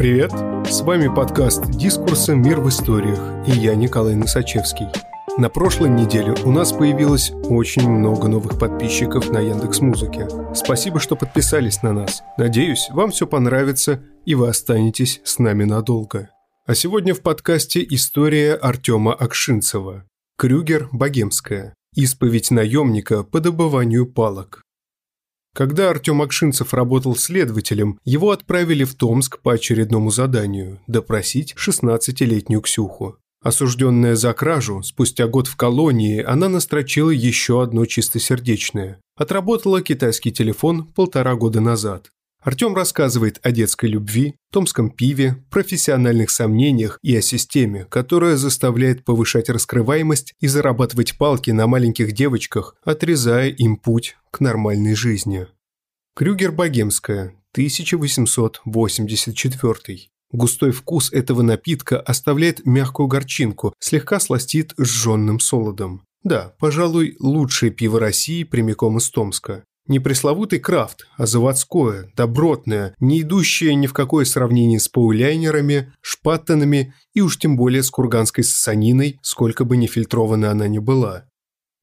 привет! С вами подкаст «Дискурсы. Мир в историях» и я Николай Носачевский. На прошлой неделе у нас появилось очень много новых подписчиков на Яндекс Музыке. Спасибо, что подписались на нас. Надеюсь, вам все понравится и вы останетесь с нами надолго. А сегодня в подкасте история Артема Акшинцева. Крюгер Богемская. Исповедь наемника по добыванию палок. Когда Артем Акшинцев работал следователем, его отправили в Томск по очередному заданию – допросить 16-летнюю Ксюху. Осужденная за кражу, спустя год в колонии, она настрочила еще одно чистосердечное. Отработала китайский телефон полтора года назад. Артем рассказывает о детской любви, томском пиве, профессиональных сомнениях и о системе, которая заставляет повышать раскрываемость и зарабатывать палки на маленьких девочках, отрезая им путь к нормальной жизни. Крюгер-Богемская, 1884. Густой вкус этого напитка оставляет мягкую горчинку, слегка сластит сжженным солодом. Да, пожалуй, лучшее пиво России прямиком из Томска. Не пресловутый крафт, а заводское, добротное, не идущее ни в какое сравнение с пауляйнерами, шпаттонами и уж тем более с курганской сосаниной, сколько бы ни фильтрована она ни была.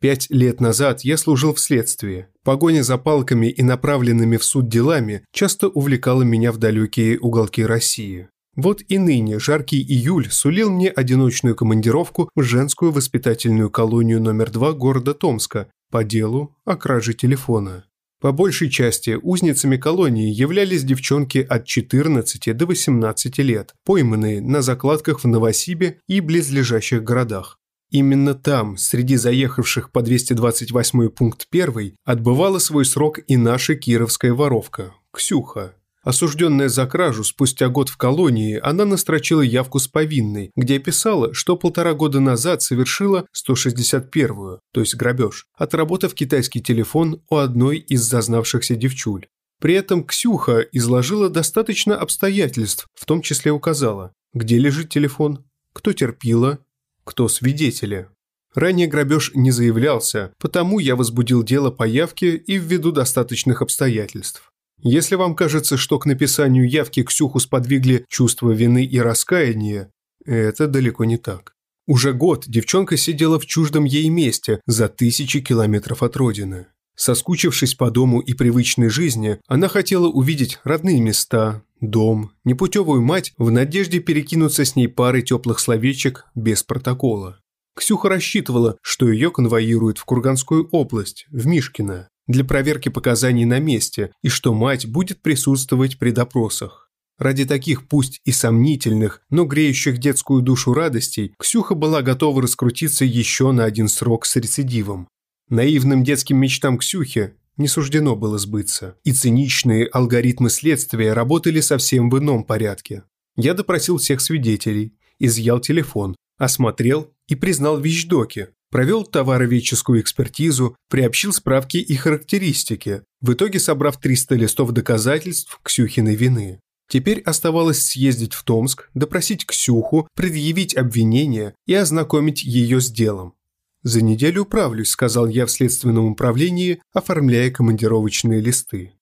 Пять лет назад я служил в следствии. Погоня за палками и направленными в суд делами часто увлекала меня в далекие уголки России. Вот и ныне жаркий июль сулил мне одиночную командировку в женскую воспитательную колонию номер два города Томска по делу о краже телефона. По большей части узницами колонии являлись девчонки от 14 до 18 лет, пойманные на закладках в Новосибе и близлежащих городах. Именно там, среди заехавших по 228 пункт 1, отбывала свой срок и наша кировская воровка – Ксюха. Осужденная за кражу спустя год в колонии, она настрочила явку с повинной, где писала, что полтора года назад совершила 161-ю, то есть грабеж, отработав китайский телефон у одной из зазнавшихся девчуль. При этом Ксюха изложила достаточно обстоятельств, в том числе указала, где лежит телефон, кто терпила, кто свидетели. Ранее грабеж не заявлялся, потому я возбудил дело по явке и ввиду достаточных обстоятельств. Если вам кажется, что к написанию явки Ксюху сподвигли чувство вины и раскаяния, это далеко не так. Уже год девчонка сидела в чуждом ей месте за тысячи километров от родины. Соскучившись по дому и привычной жизни, она хотела увидеть родные места, дом, непутевую мать в надежде перекинуться с ней парой теплых словечек без протокола. Ксюха рассчитывала, что ее конвоируют в Курганскую область, в Мишкино для проверки показаний на месте и что мать будет присутствовать при допросах. Ради таких пусть и сомнительных, но греющих детскую душу радостей, Ксюха была готова раскрутиться еще на один срок с рецидивом. Наивным детским мечтам Ксюхи не суждено было сбыться, и циничные алгоритмы следствия работали совсем в ином порядке. Я допросил всех свидетелей, изъял телефон, осмотрел и признал вещдоки, Провел товароведческую экспертизу, приобщил справки и характеристики, в итоге собрав 300 листов доказательств Ксюхиной вины. Теперь оставалось съездить в Томск, допросить Ксюху, предъявить обвинение и ознакомить ее с делом. «За неделю управлюсь», – сказал я в следственном управлении, оформляя командировочные листы.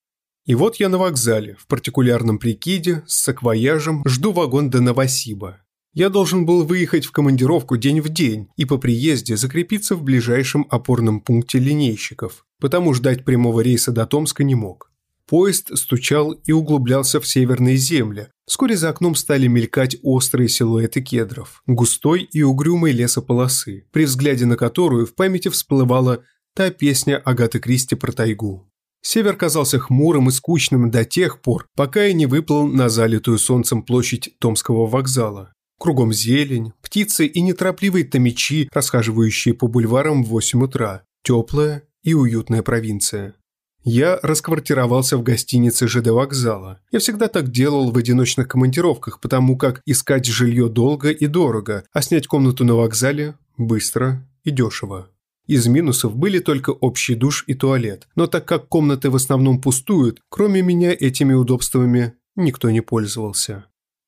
И вот я на вокзале, в партикулярном прикиде, с саквояжем, жду вагон до Новосиба. Я должен был выехать в командировку день в день и по приезде закрепиться в ближайшем опорном пункте линейщиков, потому ждать прямого рейса до Томска не мог. Поезд стучал и углублялся в северные земли. Вскоре за окном стали мелькать острые силуэты кедров, густой и угрюмой лесополосы, при взгляде на которую в памяти всплывала та песня Агаты Кристи про тайгу. Север казался хмурым и скучным до тех пор, пока я не выплыл на залитую солнцем площадь Томского вокзала. Кругом зелень, птицы и неторопливые томичи, расхаживающие по бульварам в 8 утра. Теплая и уютная провинция. Я расквартировался в гостинице ЖД вокзала. Я всегда так делал в одиночных командировках, потому как искать жилье долго и дорого, а снять комнату на вокзале быстро и дешево. Из минусов были только общий душ и туалет, но так как комнаты в основном пустуют, кроме меня этими удобствами никто не пользовался.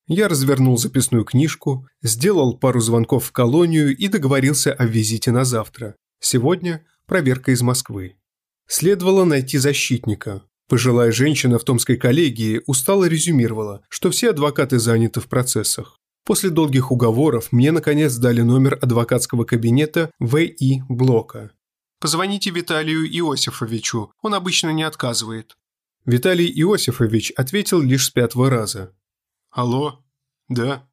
Я развернул записную книжку, сделал пару звонков в колонию и договорился о визите на завтра. Сегодня проверка из Москвы. Следовало найти защитника. Пожилая женщина в Томской коллегии устало резюмировала, что все адвокаты заняты в процессах. После долгих уговоров мне наконец дали номер адвокатского кабинета В.И. Блока. «Позвоните Виталию Иосифовичу, он обычно не отказывает». Виталий Иосифович ответил лишь с пятого раза. «Алло? Да?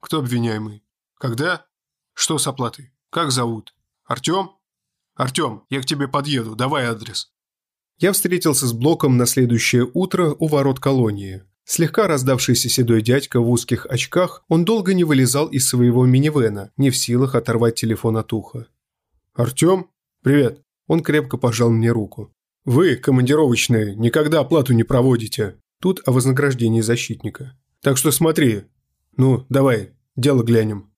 Кто обвиняемый? Когда? Что с оплатой? Как зовут? Артем? Артем, я к тебе подъеду, давай адрес». Я встретился с Блоком на следующее утро у ворот колонии. Слегка раздавшийся седой дядька в узких очках, он долго не вылезал из своего минивэна, не в силах оторвать телефон от уха. «Артем? Привет!» Он крепко пожал мне руку. «Вы, командировочные, никогда оплату не проводите!» Тут о вознаграждении защитника. «Так что смотри. Ну, давай, дело глянем».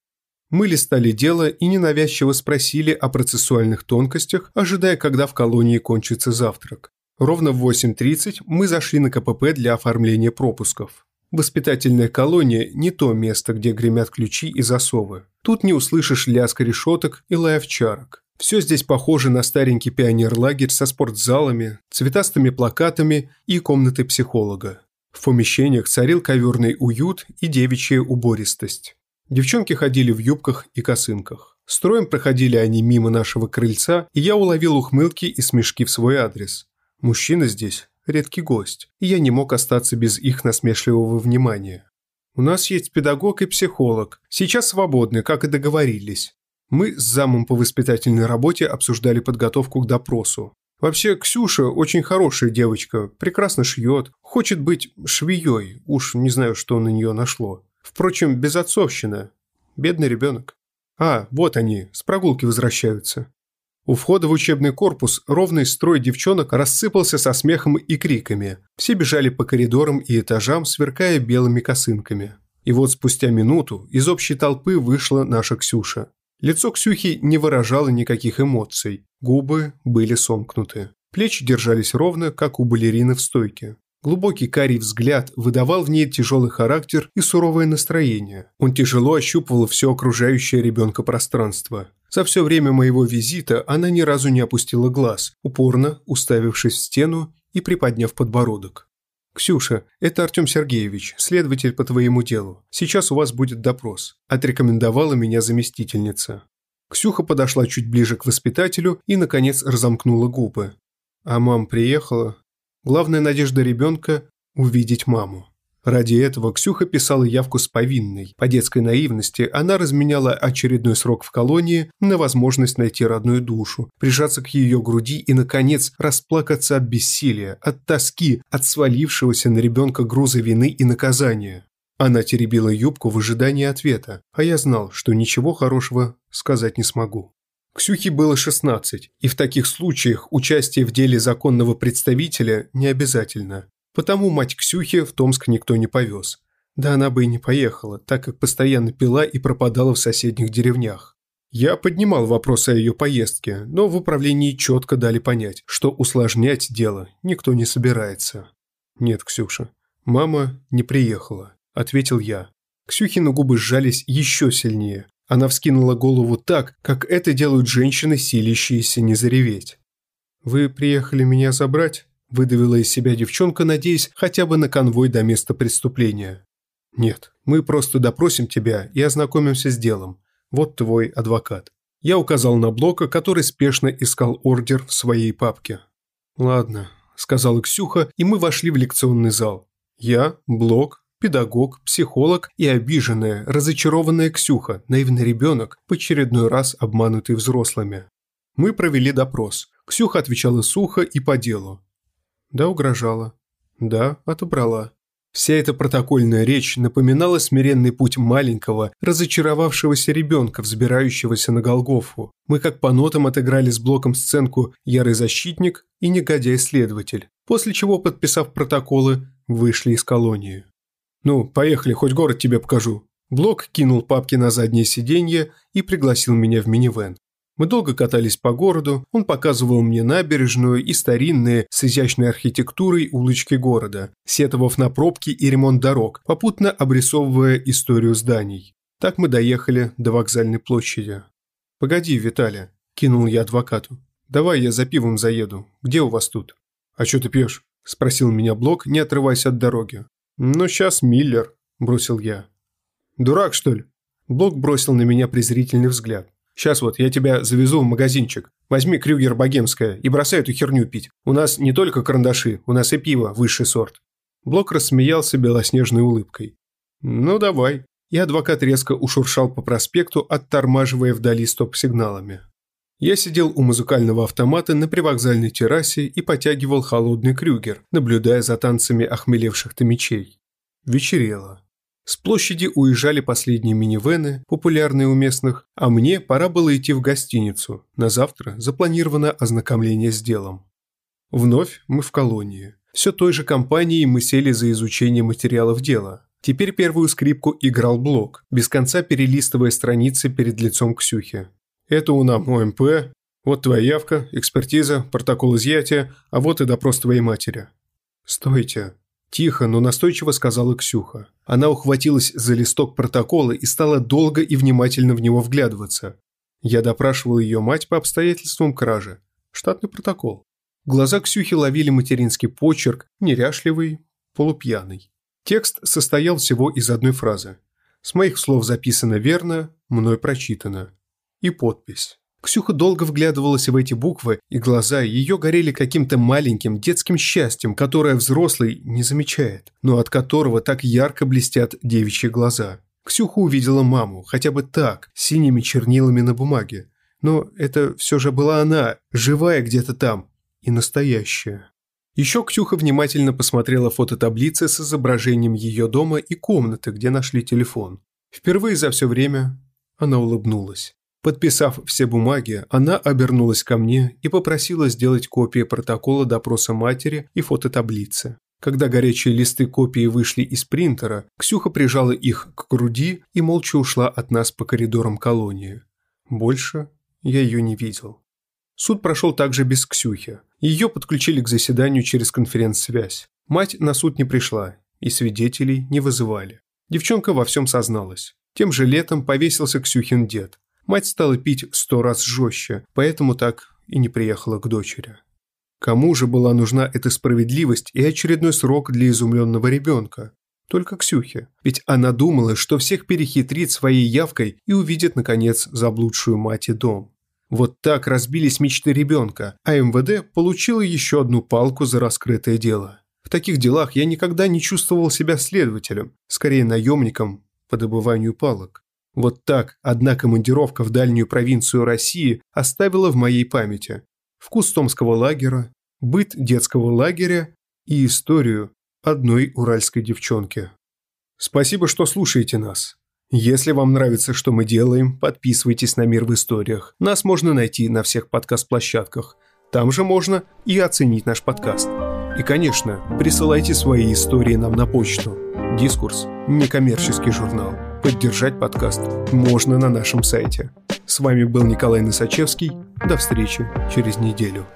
Мы листали дело и ненавязчиво спросили о процессуальных тонкостях, ожидая, когда в колонии кончится завтрак. Ровно в 8.30 мы зашли на КПП для оформления пропусков. Воспитательная колония – не то место, где гремят ключи и засовы. Тут не услышишь лязг решеток и лай овчарок. Все здесь похоже на старенький пионерлагерь со спортзалами, цветастыми плакатами и комнатой психолога. В помещениях царил коверный уют и девичья убористость. Девчонки ходили в юбках и косынках. Строем проходили они мимо нашего крыльца, и я уловил ухмылки и смешки в свой адрес. Мужчина здесь – редкий гость, и я не мог остаться без их насмешливого внимания. У нас есть педагог и психолог, сейчас свободны, как и договорились. Мы с замом по воспитательной работе обсуждали подготовку к допросу. Вообще, Ксюша очень хорошая девочка, прекрасно шьет, хочет быть швеей, уж не знаю, что на нее нашло. Впрочем, безотцовщина. Бедный ребенок. А, вот они, с прогулки возвращаются. У входа в учебный корпус ровный строй девчонок рассыпался со смехом и криками. Все бежали по коридорам и этажам, сверкая белыми косынками. И вот спустя минуту из общей толпы вышла наша Ксюша. Лицо Ксюхи не выражало никаких эмоций, губы были сомкнуты. Плечи держались ровно, как у балерины в стойке. Глубокий карий взгляд выдавал в ней тяжелый характер и суровое настроение. Он тяжело ощупывал все окружающее ребенка пространство. За все время моего визита она ни разу не опустила глаз, упорно уставившись в стену и приподняв подбородок. «Ксюша, это Артем Сергеевич, следователь по твоему делу. Сейчас у вас будет допрос», – отрекомендовала меня заместительница. Ксюха подошла чуть ближе к воспитателю и, наконец, разомкнула губы. А мам приехала, Главная надежда ребенка – увидеть маму. Ради этого Ксюха писала явку с повинной. По детской наивности она разменяла очередной срок в колонии на возможность найти родную душу, прижаться к ее груди и, наконец, расплакаться от бессилия, от тоски, от свалившегося на ребенка груза вины и наказания. Она теребила юбку в ожидании ответа, а я знал, что ничего хорошего сказать не смогу. Ксюхе было 16, и в таких случаях участие в деле законного представителя не обязательно. Потому мать Ксюхи в Томск никто не повез. Да она бы и не поехала, так как постоянно пила и пропадала в соседних деревнях. Я поднимал вопрос о ее поездке, но в управлении четко дали понять, что усложнять дело никто не собирается. «Нет, Ксюша, мама не приехала», – ответил я. Ксюхины губы сжались еще сильнее, она вскинула голову так, как это делают женщины, силящиеся не зареветь. «Вы приехали меня забрать?» – выдавила из себя девчонка, надеясь хотя бы на конвой до места преступления. «Нет, мы просто допросим тебя и ознакомимся с делом. Вот твой адвокат». Я указал на Блока, который спешно искал ордер в своей папке. «Ладно», – сказала Ксюха, и мы вошли в лекционный зал. Я, Блок, педагог, психолог и обиженная, разочарованная Ксюха, наивный ребенок, в очередной раз обманутый взрослыми. Мы провели допрос. Ксюха отвечала сухо и по делу. Да, угрожала. Да, отобрала. Вся эта протокольная речь напоминала смиренный путь маленького, разочаровавшегося ребенка, взбирающегося на Голгофу. Мы как по нотам отыграли с блоком сценку «Ярый защитник» и «Негодяй-следователь», после чего, подписав протоколы, вышли из колонии. «Ну, поехали, хоть город тебе покажу». Блок кинул папки на заднее сиденье и пригласил меня в минивэн. Мы долго катались по городу, он показывал мне набережную и старинные с изящной архитектурой улочки города, сетовав на пробки и ремонт дорог, попутно обрисовывая историю зданий. Так мы доехали до вокзальной площади. «Погоди, Виталя», – кинул я адвокату. «Давай я за пивом заеду. Где у вас тут?» «А что ты пьешь?» – спросил меня Блок, не отрываясь от дороги. «Ну, сейчас Миллер», – бросил я. «Дурак, что ли?» Блок бросил на меня презрительный взгляд. «Сейчас вот я тебя завезу в магазинчик. Возьми Крюгер Богемская и бросай эту херню пить. У нас не только карандаши, у нас и пиво, высший сорт». Блок рассмеялся белоснежной улыбкой. «Ну, давай». И адвокат резко ушуршал по проспекту, оттормаживая вдали стоп-сигналами. Я сидел у музыкального автомата на привокзальной террасе и потягивал холодный крюгер, наблюдая за танцами охмелевших томичей. Вечерело. С площади уезжали последние минивены, популярные у местных, а мне пора было идти в гостиницу. На завтра запланировано ознакомление с делом. Вновь мы в колонии. Все той же компанией мы сели за изучение материалов дела. Теперь первую скрипку играл Блок, без конца перелистывая страницы перед лицом Ксюхи. Это у нас ОМП, вот твоя явка, экспертиза, протокол изъятия, а вот и допрос твоей матери». «Стойте». Тихо, но настойчиво сказала Ксюха. Она ухватилась за листок протокола и стала долго и внимательно в него вглядываться. Я допрашивал ее мать по обстоятельствам кражи. Штатный протокол. Глаза Ксюхи ловили материнский почерк, неряшливый, полупьяный. Текст состоял всего из одной фразы. С моих слов записано верно, мной прочитано и подпись. Ксюха долго вглядывалась в эти буквы, и глаза ее горели каким-то маленьким детским счастьем, которое взрослый не замечает, но от которого так ярко блестят девичьи глаза. Ксюха увидела маму, хотя бы так, синими чернилами на бумаге. Но это все же была она, живая где-то там, и настоящая. Еще Ксюха внимательно посмотрела фототаблицы с изображением ее дома и комнаты, где нашли телефон. Впервые за все время она улыбнулась. Подписав все бумаги, она обернулась ко мне и попросила сделать копии протокола допроса матери и фототаблицы. Когда горячие листы копии вышли из принтера, Ксюха прижала их к груди и молча ушла от нас по коридорам колонии. Больше я ее не видел. Суд прошел также без Ксюхи. Ее подключили к заседанию через конференц-связь. Мать на суд не пришла, и свидетелей не вызывали. Девчонка во всем созналась. Тем же летом повесился Ксюхин дед. Мать стала пить сто раз жестче, поэтому так и не приехала к дочери. Кому же была нужна эта справедливость и очередной срок для изумленного ребенка? Только Ксюхе. Ведь она думала, что всех перехитрит своей явкой и увидит, наконец, заблудшую мать и дом. Вот так разбились мечты ребенка, а МВД получила еще одну палку за раскрытое дело. В таких делах я никогда не чувствовал себя следователем, скорее наемником по добыванию палок. Вот так одна командировка в дальнюю провинцию России оставила в моей памяти вкус томского лагеря, быт детского лагеря и историю одной уральской девчонки. Спасибо, что слушаете нас. Если вам нравится, что мы делаем, подписывайтесь на «Мир в историях». Нас можно найти на всех подкаст-площадках. Там же можно и оценить наш подкаст. И, конечно, присылайте свои истории нам на почту. Дискурс – некоммерческий журнал. Поддержать подкаст можно на нашем сайте. С вами был Николай Носачевский. До встречи через неделю.